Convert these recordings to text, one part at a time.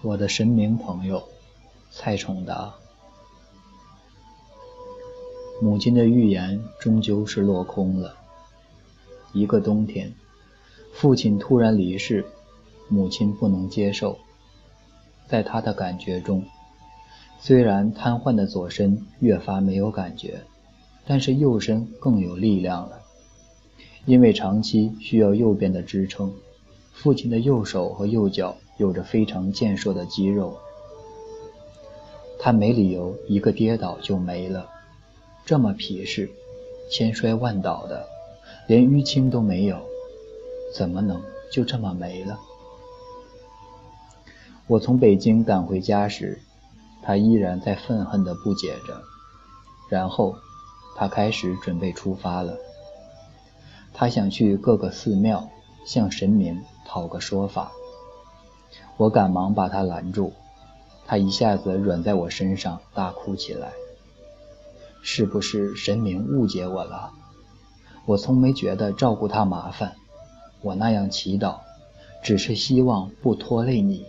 我的神明朋友蔡崇达，母亲的预言终究是落空了。一个冬天，父亲突然离世，母亲不能接受。在他的感觉中，虽然瘫痪的左身越发没有感觉，但是右身更有力量了。因为长期需要右边的支撑，父亲的右手和右脚有着非常健硕的肌肉。他没理由一个跌倒就没了，这么皮实，千摔万倒的，连淤青都没有，怎么能就这么没了？我从北京赶回家时，他依然在愤恨地不解着，然后他开始准备出发了。他想去各个寺庙向神明讨个说法，我赶忙把他拦住。他一下子软在我身上，大哭起来。是不是神明误解我了？我从没觉得照顾他麻烦，我那样祈祷，只是希望不拖累你。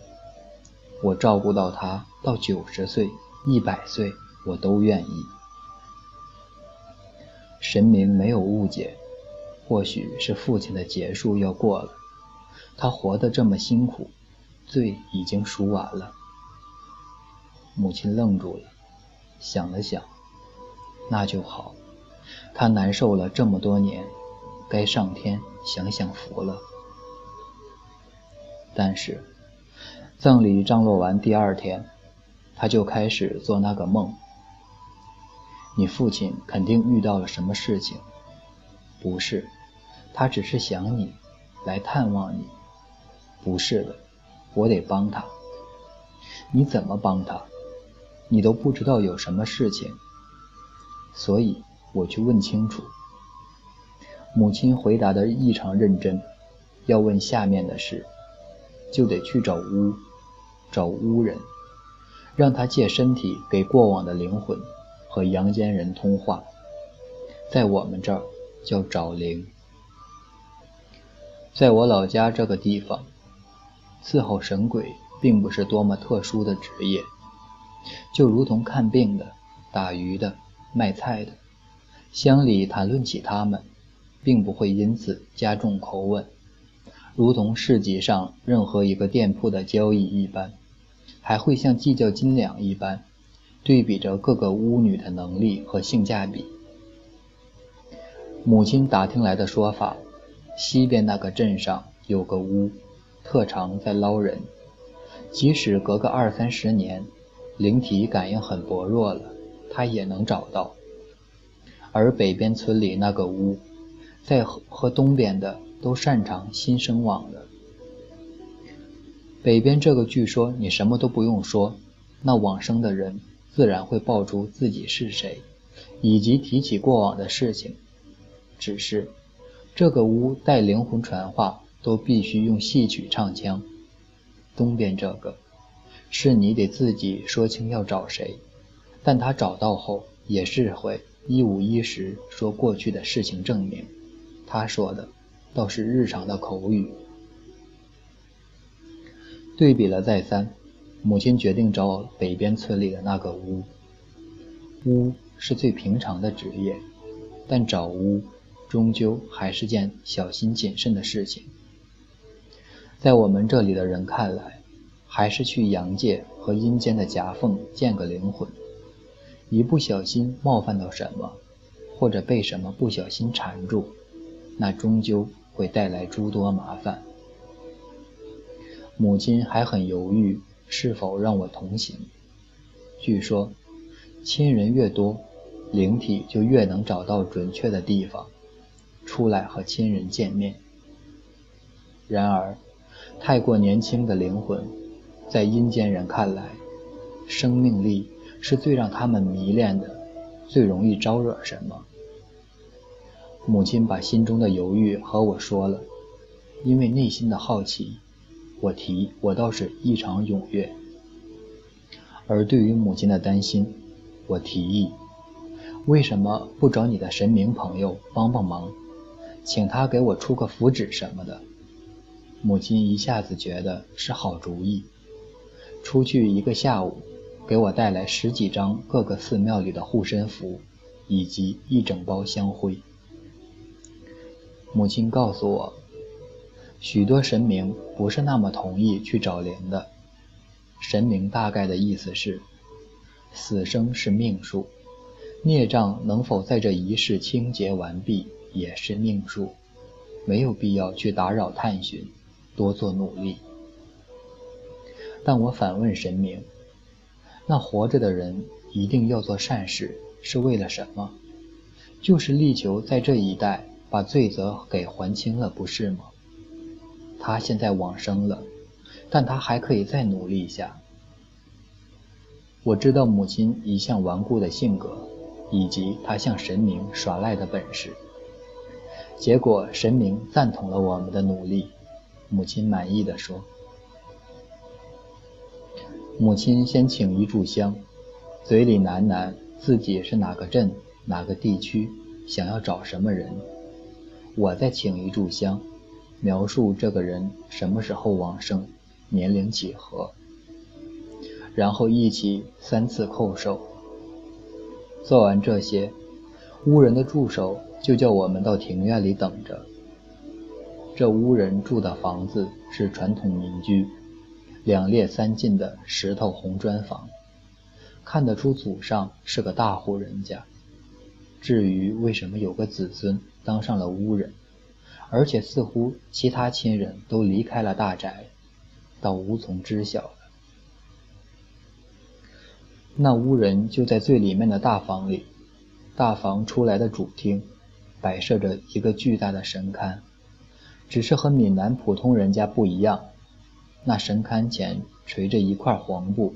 我照顾到他到九十岁、一百岁，我都愿意。神明没有误解。或许是父亲的结束要过了，他活得这么辛苦，罪已经赎完了。母亲愣住了，想了想，那就好。他难受了这么多年，该上天享享福了。但是，葬礼张罗完第二天，他就开始做那个梦。你父亲肯定遇到了什么事情，不是？他只是想你，来探望你。不是的，我得帮他。你怎么帮他？你都不知道有什么事情，所以我去问清楚。母亲回答的异常认真。要问下面的事，就得去找巫，找巫人，让他借身体给过往的灵魂和阳间人通话，在我们这儿叫找灵。在我老家这个地方，伺候神鬼并不是多么特殊的职业，就如同看病的、打鱼的、卖菜的，乡里谈论起他们，并不会因此加重口吻，如同市集上任何一个店铺的交易一般，还会像计较斤两一般，对比着各个巫女的能力和性价比。母亲打听来的说法。西边那个镇上有个巫，特长在捞人，即使隔个二三十年，灵体感应很薄弱了，他也能找到。而北边村里那个巫，在和和东边的都擅长新生网的。北边这个据说你什么都不用说，那往生的人自然会报出自己是谁，以及提起过往的事情，只是。这个屋带灵魂传话都必须用戏曲唱腔。东边这个，是你得自己说清要找谁，但他找到后也是会一五一十说过去的事情证明。他说的倒是日常的口语。对比了再三，母亲决定找北边村里的那个屋。屋是最平常的职业，但找屋。终究还是件小心谨慎的事情。在我们这里的人看来，还是去阳界和阴间的夹缝见个灵魂，一不小心冒犯到什么，或者被什么不小心缠住，那终究会带来诸多麻烦。母亲还很犹豫是否让我同行。据说，亲人越多，灵体就越能找到准确的地方。出来和亲人见面。然而，太过年轻的灵魂，在阴间人看来，生命力是最让他们迷恋的，最容易招惹什么。母亲把心中的犹豫和我说了，因为内心的好奇，我提我倒是异常踊跃。而对于母亲的担心，我提议，为什么不找你的神明朋友帮帮忙？请他给我出个符纸什么的，母亲一下子觉得是好主意。出去一个下午，给我带来十几张各个寺庙里的护身符，以及一整包香灰。母亲告诉我，许多神明不是那么同意去找灵的。神明大概的意思是，死生是命数，孽障能否在这一世清洁完毕也是命数，没有必要去打扰探寻，多做努力。但我反问神明：那活着的人一定要做善事，是为了什么？就是力求在这一代把罪责给还清了，不是吗？他现在往生了，但他还可以再努力一下。我知道母亲一向顽固的性格，以及她向神明耍赖的本事。结果神明赞同了我们的努力，母亲满意的说。母亲先请一炷香，嘴里喃喃自己是哪个镇、哪个地区，想要找什么人。我再请一炷香，描述这个人什么时候往生，年龄几何。然后一起三次叩首。做完这些，巫人的助手就叫我们到庭院里等着。这巫人住的房子是传统民居。两列三进的石头红砖房，看得出祖上是个大户人家。至于为什么有个子孙当上了巫人，而且似乎其他亲人都离开了大宅，倒无从知晓了。那屋人就在最里面的大房里，大房出来的主厅，摆设着一个巨大的神龛，只是和闽南普通人家不一样。那神龛前垂着一块黄布，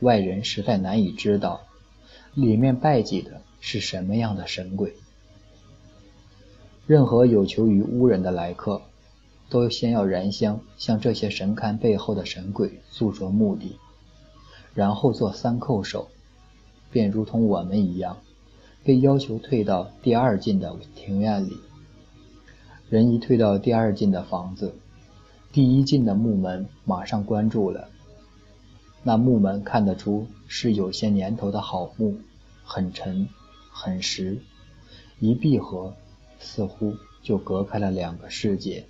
外人实在难以知道里面拜祭的是什么样的神鬼。任何有求于巫人的来客，都先要燃香向这些神龛背后的神鬼诉说目的，然后做三叩首，便如同我们一样，被要求退到第二进的庭院里。人一退到第二进的房子。第一进的木门马上关住了。那木门看得出是有些年头的好木，很沉，很实，一闭合，似乎就隔开了两个世界。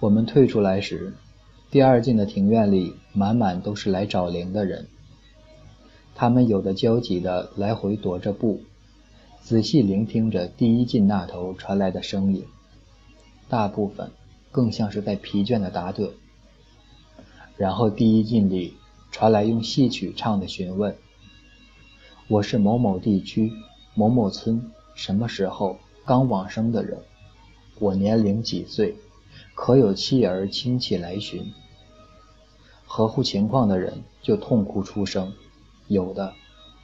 我们退出来时，第二进的庭院里满满都是来找灵的人。他们有的焦急的来回踱着步，仔细聆听着第一进那头传来的声音。大部分更像是在疲倦的打盹，然后第一进里传来用戏曲唱的询问：“我是某某地区某某村什么时候刚往生的人，我年龄几岁，可有妻儿亲戚来寻？”合乎情况的人就痛哭出声，有的：“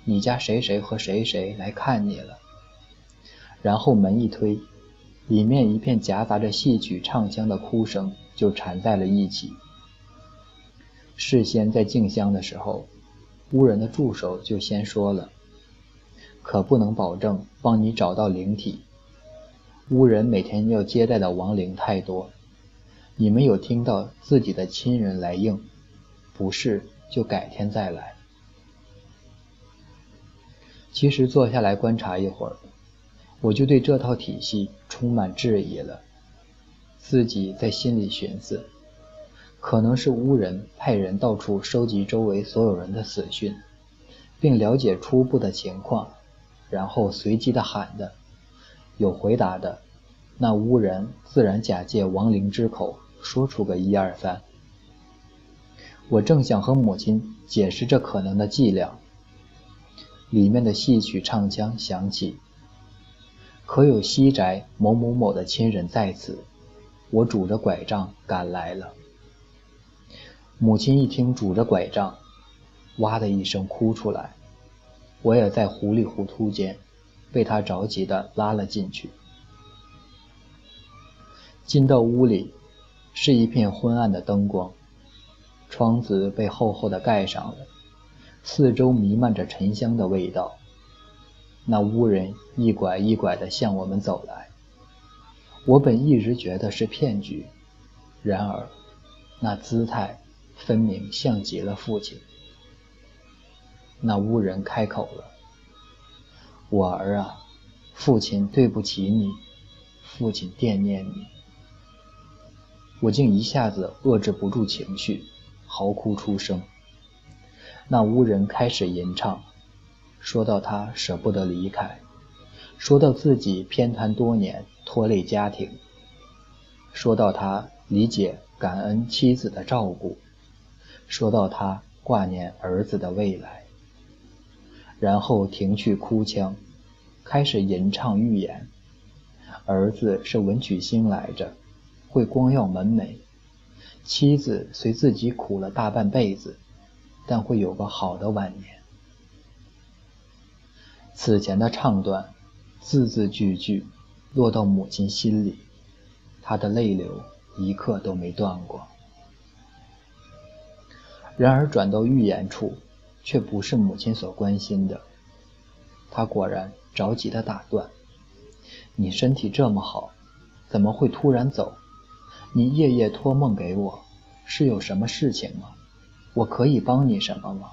你家谁谁和谁谁来看你了。”然后门一推。里面一片夹杂着戏曲唱腔的哭声就缠在了一起。事先在敬香的时候，巫人的助手就先说了：“可不能保证帮你找到灵体。巫人每天要接待的亡灵太多，你们有听到自己的亲人来应，不是就改天再来。”其实坐下来观察一会儿。我就对这套体系充满质疑了，自己在心里寻思，可能是巫人派人到处收集周围所有人的死讯，并了解初步的情况，然后随机的喊的，有回答的，那巫人自然假借亡灵之口说出个一二三。我正想和母亲解释这可能的伎俩，里面的戏曲唱腔响起。可有西宅某某某的亲人在此？我拄着拐杖赶来了。母亲一听拄着拐杖，哇的一声哭出来。我也在糊里糊涂间，被她着急的拉了进去。进到屋里，是一片昏暗的灯光，窗子被厚厚的盖上了，四周弥漫着沉香的味道。那巫人一拐一拐地向我们走来，我本一直觉得是骗局，然而那姿态分明像极了父亲。那巫人开口了：“我儿啊，父亲对不起你，父亲惦念你。”我竟一下子遏制不住情绪，嚎哭出声。那巫人开始吟唱，说到他舍不得离开，说到自己偏袒多年，拖累家庭，说到他理解感恩妻子的照顾，说到他挂念儿子的未来，然后停去哭腔，开始吟唱预言：儿子是文曲星来着。会光耀门楣，妻子虽自己苦了大半辈子，但会有个好的晚年。此前的唱段，字字句句落到母亲心里，她的泪流一刻都没断过。然而转到预言处，却不是母亲所关心的。他果然着急的打断：“你身体这么好，怎么会突然走？”你夜夜托梦给我，是有什么事情吗？我可以帮你什么吗？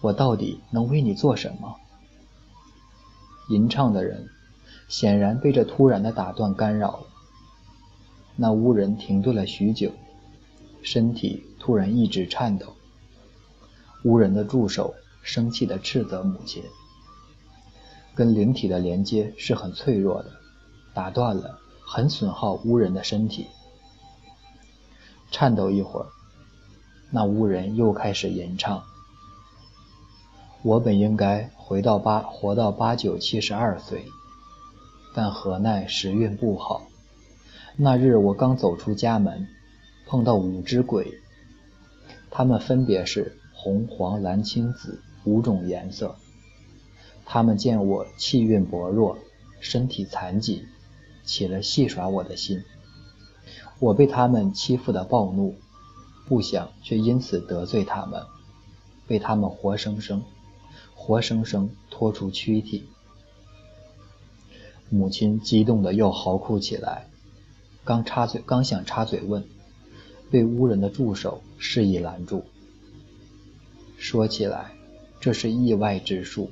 我到底能为你做什么？吟唱的人显然被这突然的打断干扰了。那巫人停顿了许久，身体突然一直颤抖。巫人的助手生气地斥责母亲：“跟灵体的连接是很脆弱的，打断了，很损耗巫人的身体。”颤抖一会儿，那巫人又开始吟唱：“我本应该回到八，活到八九七十二岁，但何奈时运不好。那日我刚走出家门，碰到五只鬼，他们分别是红、黄、蓝、青、紫五种颜色。他们见我气运薄弱，身体残疾，起了戏耍我的心。”我被他们欺负的暴怒，不想却因此得罪他们，被他们活生生、活生生拖出躯体。母亲激动的又嚎哭起来，刚插嘴，刚想插嘴问，被巫人的助手示意拦住。说起来，这是意外之术，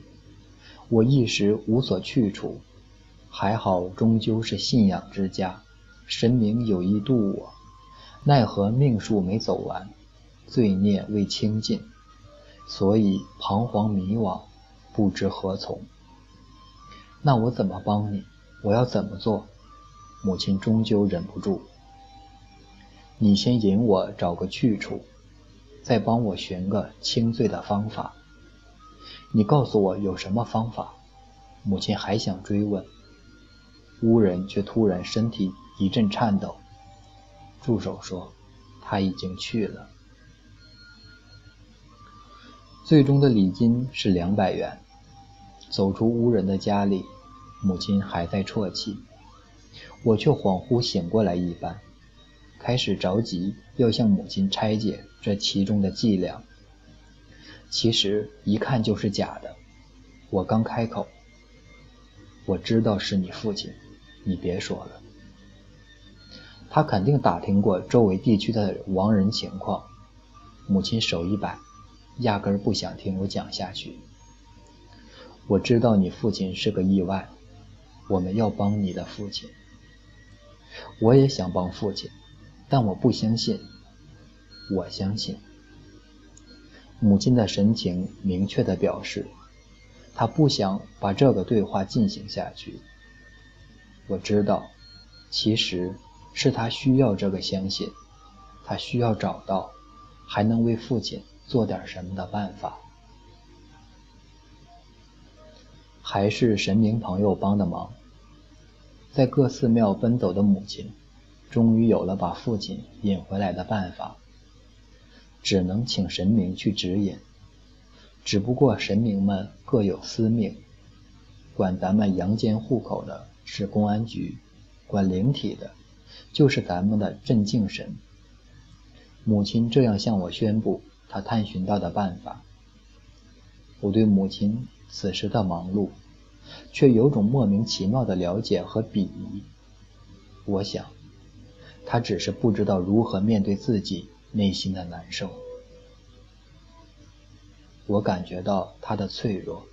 我一时无所去处，还好终究是信仰之家。神明有意渡我，奈何命数没走完，罪孽未清尽，所以彷徨迷惘，不知何从。那我怎么帮你？我要怎么做？母亲终究忍不住。你先引我找个去处，再帮我寻个清罪的方法。你告诉我有什么方法？母亲还想追问，巫人却突然身体。一阵颤抖，助手说：“他已经去了。”最终的礼金是两百元。走出无人的家里，母亲还在啜泣，我却恍惚醒过来一般，开始着急要向母亲拆解这其中的伎俩。其实一看就是假的。我刚开口：“我知道是你父亲，你别说了。”他肯定打听过周围地区的亡人情况。母亲手一摆，压根儿不想听我讲下去。我知道你父亲是个意外，我们要帮你的父亲。我也想帮父亲，但我不相信。我相信。母亲的神情明确地表示，她不想把这个对话进行下去。我知道，其实。是他需要这个相信，他需要找到还能为父亲做点什么的办法。还是神明朋友帮的忙，在各寺庙奔走的母亲，终于有了把父亲引回来的办法，只能请神明去指引。只不过神明们各有司命，管咱们阳间户口的是公安局，管灵体的。就是咱们的镇静神。母亲这样向我宣布他探寻到的办法。我对母亲此时的忙碌，却有种莫名其妙的了解和鄙夷。我想，她只是不知道如何面对自己内心的难受。我感觉到他的脆弱，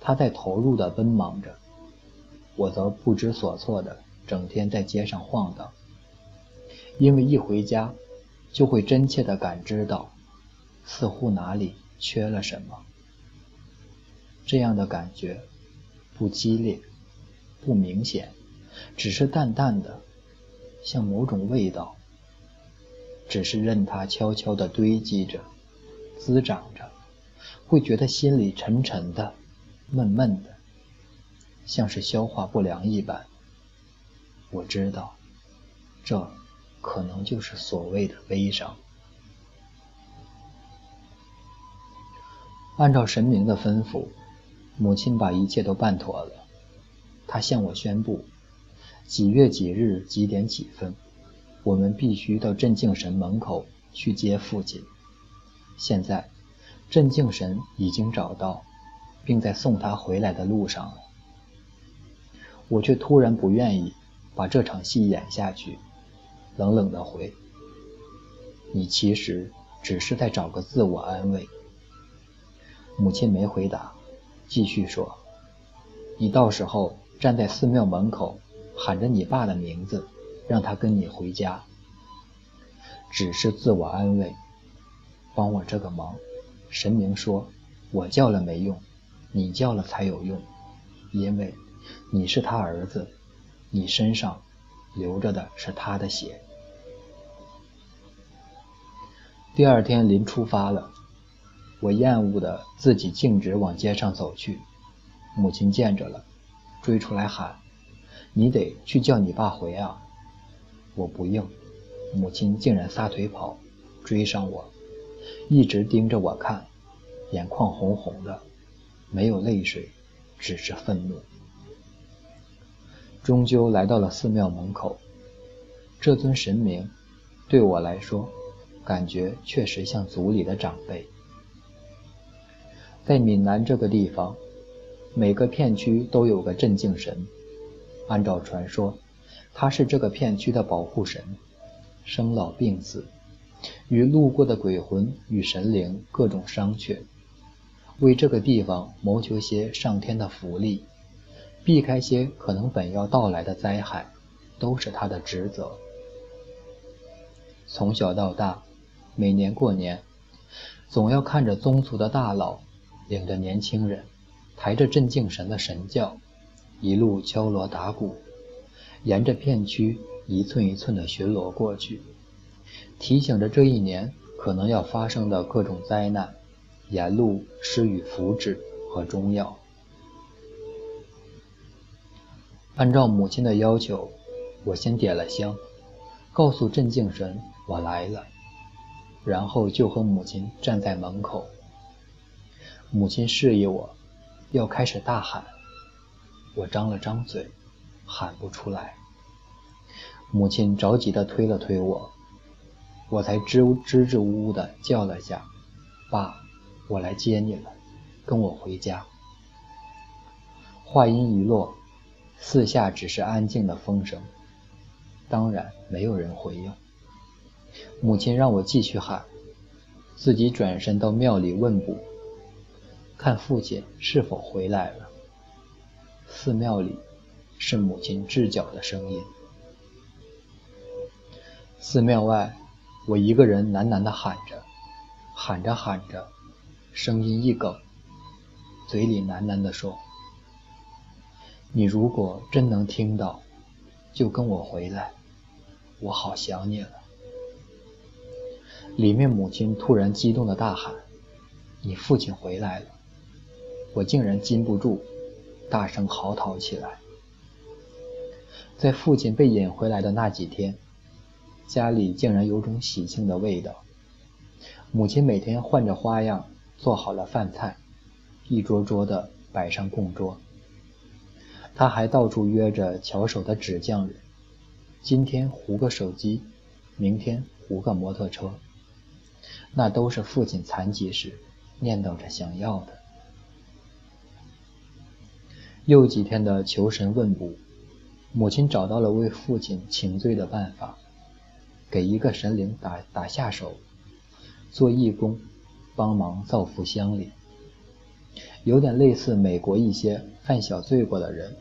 他在投入的奔忙着，我则不知所措的整天在街上晃荡，因为一回家，就会真切的感知到，似乎哪里缺了什么。这样的感觉，不激烈，不明显，只是淡淡的，像某种味道，只是任它悄悄的堆积着，滋长着。会觉得心里沉沉的、闷闷的，像是消化不良一般。我知道，这可能就是所谓的悲伤。按照神明的吩咐，母亲把一切都办妥了。她向我宣布，几月几日几点几分，我们必须到镇静神门口去接父亲。现在。镇静神已经找到，并在送他回来的路上了。我却突然不愿意把这场戏演下去，冷冷的回：“你其实只是在找个自我安慰。”母亲没回答，继续说：“你到时候站在寺庙门口，喊着你爸的名字，让他跟你回家。只是自我安慰，帮我这个忙。”神明说：“我叫了没用，你叫了才有用，因为你是他儿子，你身上流着的是他的血。”第二天临出发了，我厌恶的自己径直往街上走去。母亲见着了，追出来喊：“你得去叫你爸回啊！”我不应，母亲竟然撒腿跑，追上我。一直盯着我看，眼眶红红的，没有泪水，只是愤怒。终究来到了寺庙门口，这尊神明对我来说，感觉确实像族里的长辈。在闽南这个地方，每个片区都有个镇静神，按照传说，他是这个片区的保护神，生老病死。与路过的鬼魂与神灵各种商榷，为这个地方谋求些上天的福利，避开些可能本要到来的灾害，都是他的职责。从小到大，每年过年，总要看着宗族的大佬领着年轻人，抬着镇静神的神轿，一路敲锣打鼓，沿着片区一寸一寸的巡逻过去。提醒着这一年可能要发生的各种灾难，沿路施予符纸和中药。按照母亲的要求，我先点了香，告诉镇静神我来了，然后就和母亲站在门口。母亲示意我要开始大喊，我张了张嘴，喊不出来。母亲着急地推了推我。我才支支支吾吾的叫了下：“爸，我来接你了，跟我回家。”话音一落，四下只是安静的风声，当然没有人回应。母亲让我继续喊，自己转身到庙里问卜，看父亲是否回来了。寺庙里是母亲置脚的声音。寺庙外。我一个人喃喃地喊着，喊着喊着，声音一哽，嘴里喃喃地说：“你如果真能听到，就跟我回来，我好想你了。”里面母亲突然激动的大喊：“你父亲回来了！”我竟然禁不住，大声嚎啕起来。在父亲被引回来的那几天。家里竟然有种喜庆的味道。母亲每天换着花样做好了饭菜，一桌桌的摆上供桌。她还到处约着巧手的纸匠人，今天糊个手机，明天糊个摩托车。那都是父亲残疾时念叨着想要的。又几天的求神问卜，母亲找到了为父亲请罪的办法。给一个神灵打打下手，做义工，帮忙造福乡里，有点类似美国一些犯小罪过的人，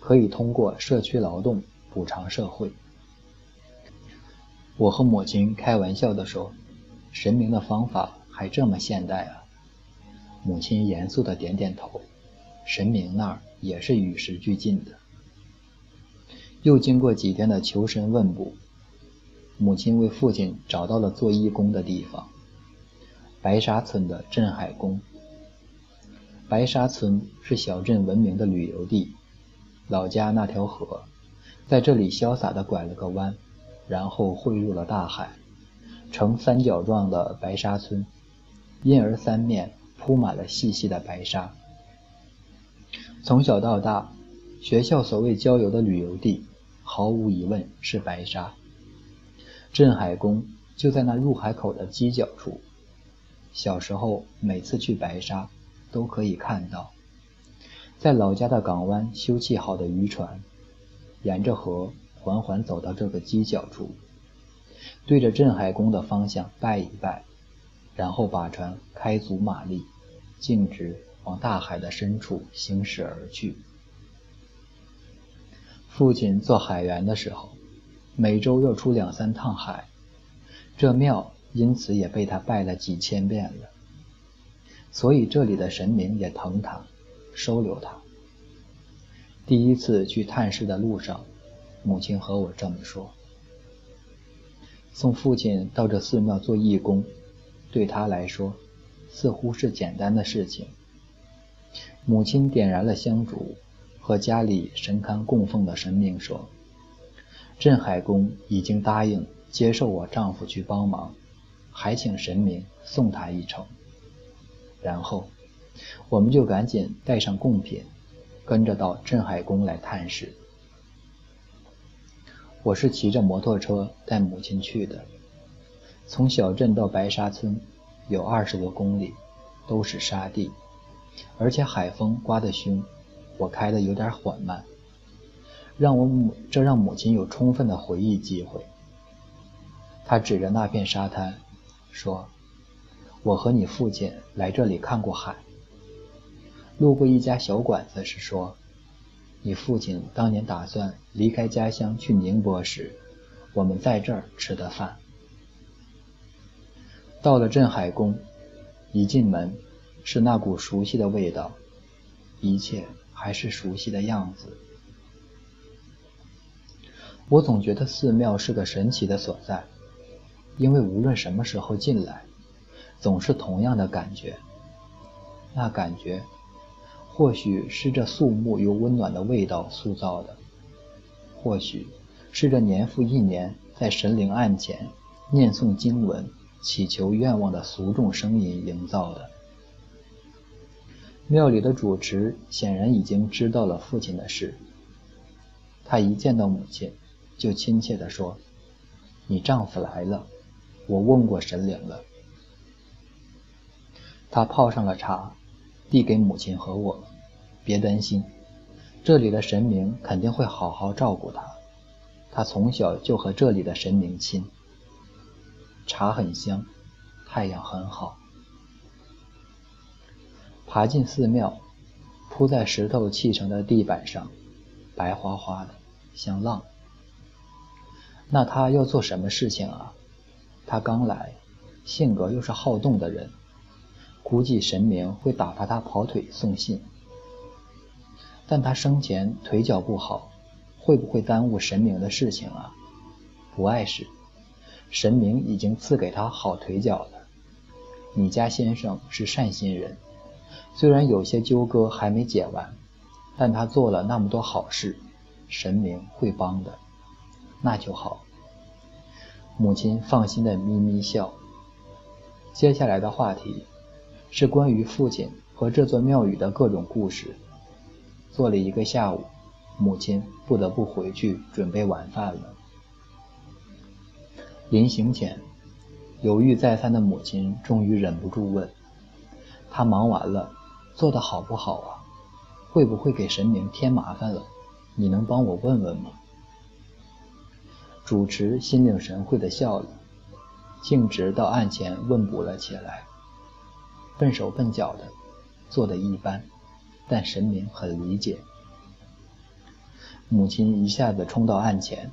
可以通过社区劳动补偿社会。我和母亲开玩笑地说：“神明的方法还这么现代啊！”母亲严肃地点点头。神明那儿也是与时俱进的。又经过几天的求神问卜，母亲为父亲找到了做义工的地方——白沙村的镇海宫。白沙村是小镇闻名的旅游地，老家那条河在这里潇洒地拐了个弯。然后汇入了大海，呈三角状的白沙村，因而三面铺满了细细的白沙。从小到大，学校所谓郊游的旅游地，毫无疑问是白沙。镇海宫就在那入海口的犄角处。小时候每次去白沙，都可以看到，在老家的港湾修砌好的渔船，沿着河。缓缓走到这个犄角处，对着镇海宫的方向拜一拜，然后把船开足马力，径直往大海的深处行驶而去。父亲做海员的时候，每周要出两三趟海，这庙因此也被他拜了几千遍了。所以这里的神明也疼他，收留他。第一次去探视的路上。母亲和我这么说：“送父亲到这寺庙做义工，对他来说似乎是简单的事情。”母亲点燃了香烛，和家里神龛供奉的神明说：“镇海宫已经答应接受我丈夫去帮忙，还请神明送他一程。”然后，我们就赶紧带上贡品，跟着到镇海宫来探视。我是骑着摩托车带母亲去的，从小镇到白沙村有二十多公里，都是沙地，而且海风刮得凶，我开的有点缓慢，让我母这让母亲有充分的回忆机会。她指着那片沙滩说：“我和你父亲来这里看过海，路过一家小馆子时说。”你父亲当年打算离开家乡去宁波时，我们在这儿吃的饭。到了镇海宫，一进门是那股熟悉的味道，一切还是熟悉的样子。我总觉得寺庙是个神奇的所在，因为无论什么时候进来，总是同样的感觉，那感觉。或许是这肃穆又温暖的味道塑造的，或许是这年复一年在神灵案前念诵经文、祈求愿望的俗众声音营造的。庙里的主持显然已经知道了父亲的事，他一见到母亲，就亲切地说：“你丈夫来了，我问过神灵了。”他泡上了茶。递给母亲和我，别担心，这里的神明肯定会好好照顾他。他从小就和这里的神明亲。茶很香，太阳很好。爬进寺庙，铺在石头砌成的地板上，白花花的，像浪。那他要做什么事情啊？他刚来，性格又是好动的人。估计神明会打发他跑腿送信，但他生前腿脚不好，会不会耽误神明的事情啊？不碍事，神明已经赐给他好腿脚了。你家先生是善心人，虽然有些纠葛还没解完，但他做了那么多好事，神明会帮的，那就好。母亲放心的咪咪笑。接下来的话题。是关于父亲和这座庙宇的各种故事。坐了一个下午，母亲不得不回去准备晚饭了。临行前，犹豫再三的母亲终于忍不住问：“他忙完了，做的好不好啊？会不会给神明添麻烦了？你能帮我问问吗？”主持心领神会的笑了，径直到案前问卜了起来。笨手笨脚的，做的一般，但神明很理解。母亲一下子冲到案前，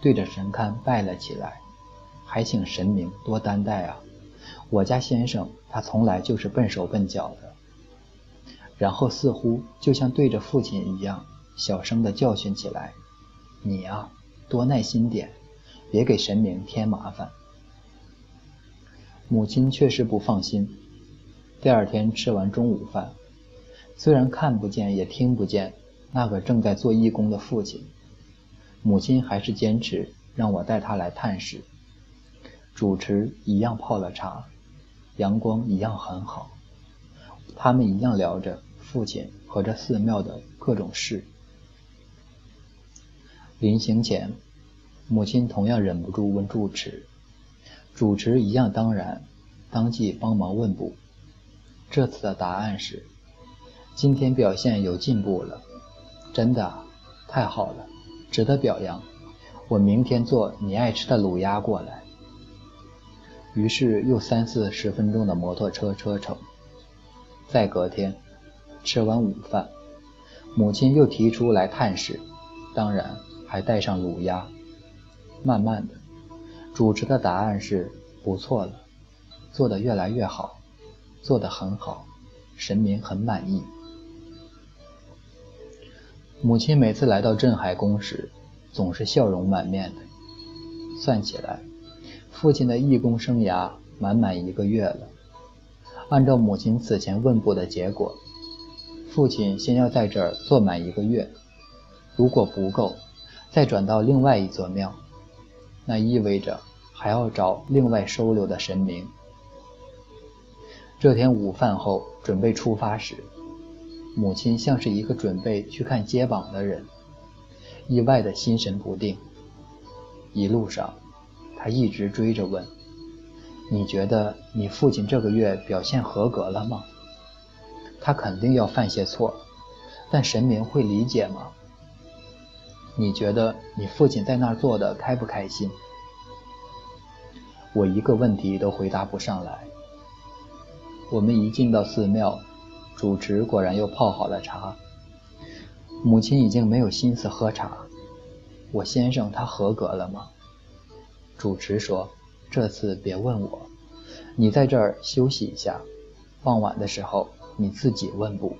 对着神龛拜了起来，还请神明多担待啊！我家先生他从来就是笨手笨脚的。然后似乎就像对着父亲一样，小声的教训起来：“你啊，多耐心点，别给神明添麻烦。”母亲确实不放心。第二天吃完中午饭，虽然看不见也听不见那个正在做义工的父亲，母亲还是坚持让我带他来探视。主持一样泡了茶，阳光一样很好，他们一样聊着父亲和这寺庙的各种事。临行前，母亲同样忍不住问住持，主持一样当然，当即帮忙问卜。这次的答案是：今天表现有进步了，真的太好了，值得表扬。我明天做你爱吃的卤鸭过来。于是又三四十分钟的摩托车车程。再隔天，吃完午饭，母亲又提出来探视，当然还带上卤鸭。慢慢的，主持的答案是不错了，做得越来越好。做得很好，神明很满意。母亲每次来到镇海宫时，总是笑容满面的。算起来，父亲的义工生涯满满一个月了。按照母亲此前问卜的结果，父亲先要在这儿做满一个月，如果不够，再转到另外一座庙，那意味着还要找另外收留的神明。这天午饭后，准备出发时，母亲像是一个准备去看街榜的人，意外的心神不定。一路上，他一直追着问：“你觉得你父亲这个月表现合格了吗？他肯定要犯些错，但神明会理解吗？你觉得你父亲在那儿做的开不开心？”我一个问题都回答不上来。我们一进到寺庙，主持果然又泡好了茶。母亲已经没有心思喝茶。我先生他合格了吗？主持说：“这次别问我，你在这儿休息一下，傍晚的时候你自己问卜。”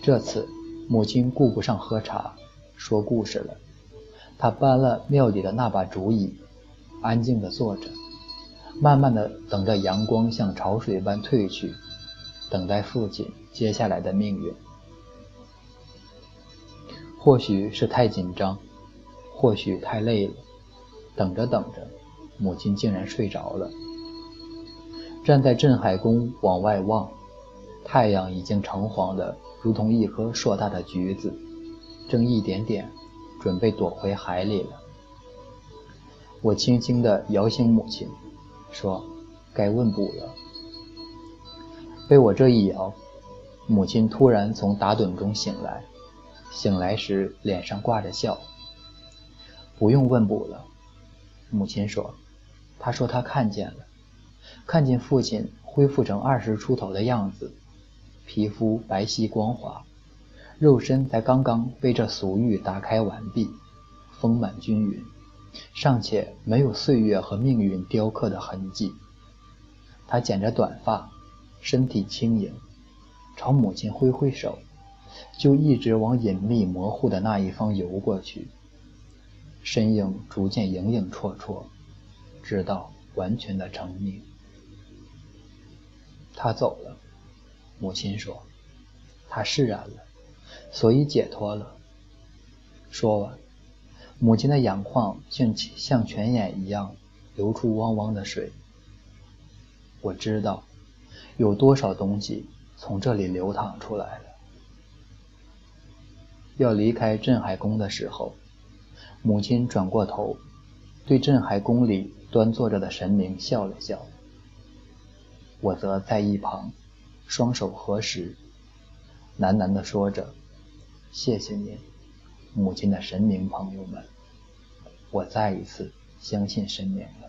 这次母亲顾不上喝茶，说故事了。她搬了庙里的那把竹椅，安静地坐着。慢慢的等着阳光像潮水般退去，等待父亲接下来的命运。或许是太紧张，或许太累了，等着等着，母亲竟然睡着了。站在镇海宫往外望，太阳已经橙黄的如同一颗硕大的橘子，正一点点准备躲回海里了。我轻轻地摇醒母亲。说：“该问卜了。”被我这一摇，母亲突然从打盹中醒来。醒来时脸上挂着笑。不用问卜了，母亲说：“她说她看见了，看见父亲恢复成二十出头的样子，皮肤白皙光滑，肉身才刚刚被这俗欲打开完毕，丰满均匀。”尚且没有岁月和命运雕刻的痕迹。他剪着短发，身体轻盈，朝母亲挥挥手，就一直往隐秘模糊的那一方游过去。身影逐渐影影绰绰，直到完全的成名。他走了，母亲说：“他释然了，所以解脱了。”说完。母亲的眼眶像像泉眼一样流出汪汪的水。我知道有多少东西从这里流淌出来了。要离开镇海宫的时候，母亲转过头，对镇海宫里端坐着的神明笑了笑。我则在一旁，双手合十，喃喃地说着：“谢谢您。”母亲的神明朋友们。我再一次相信神明了。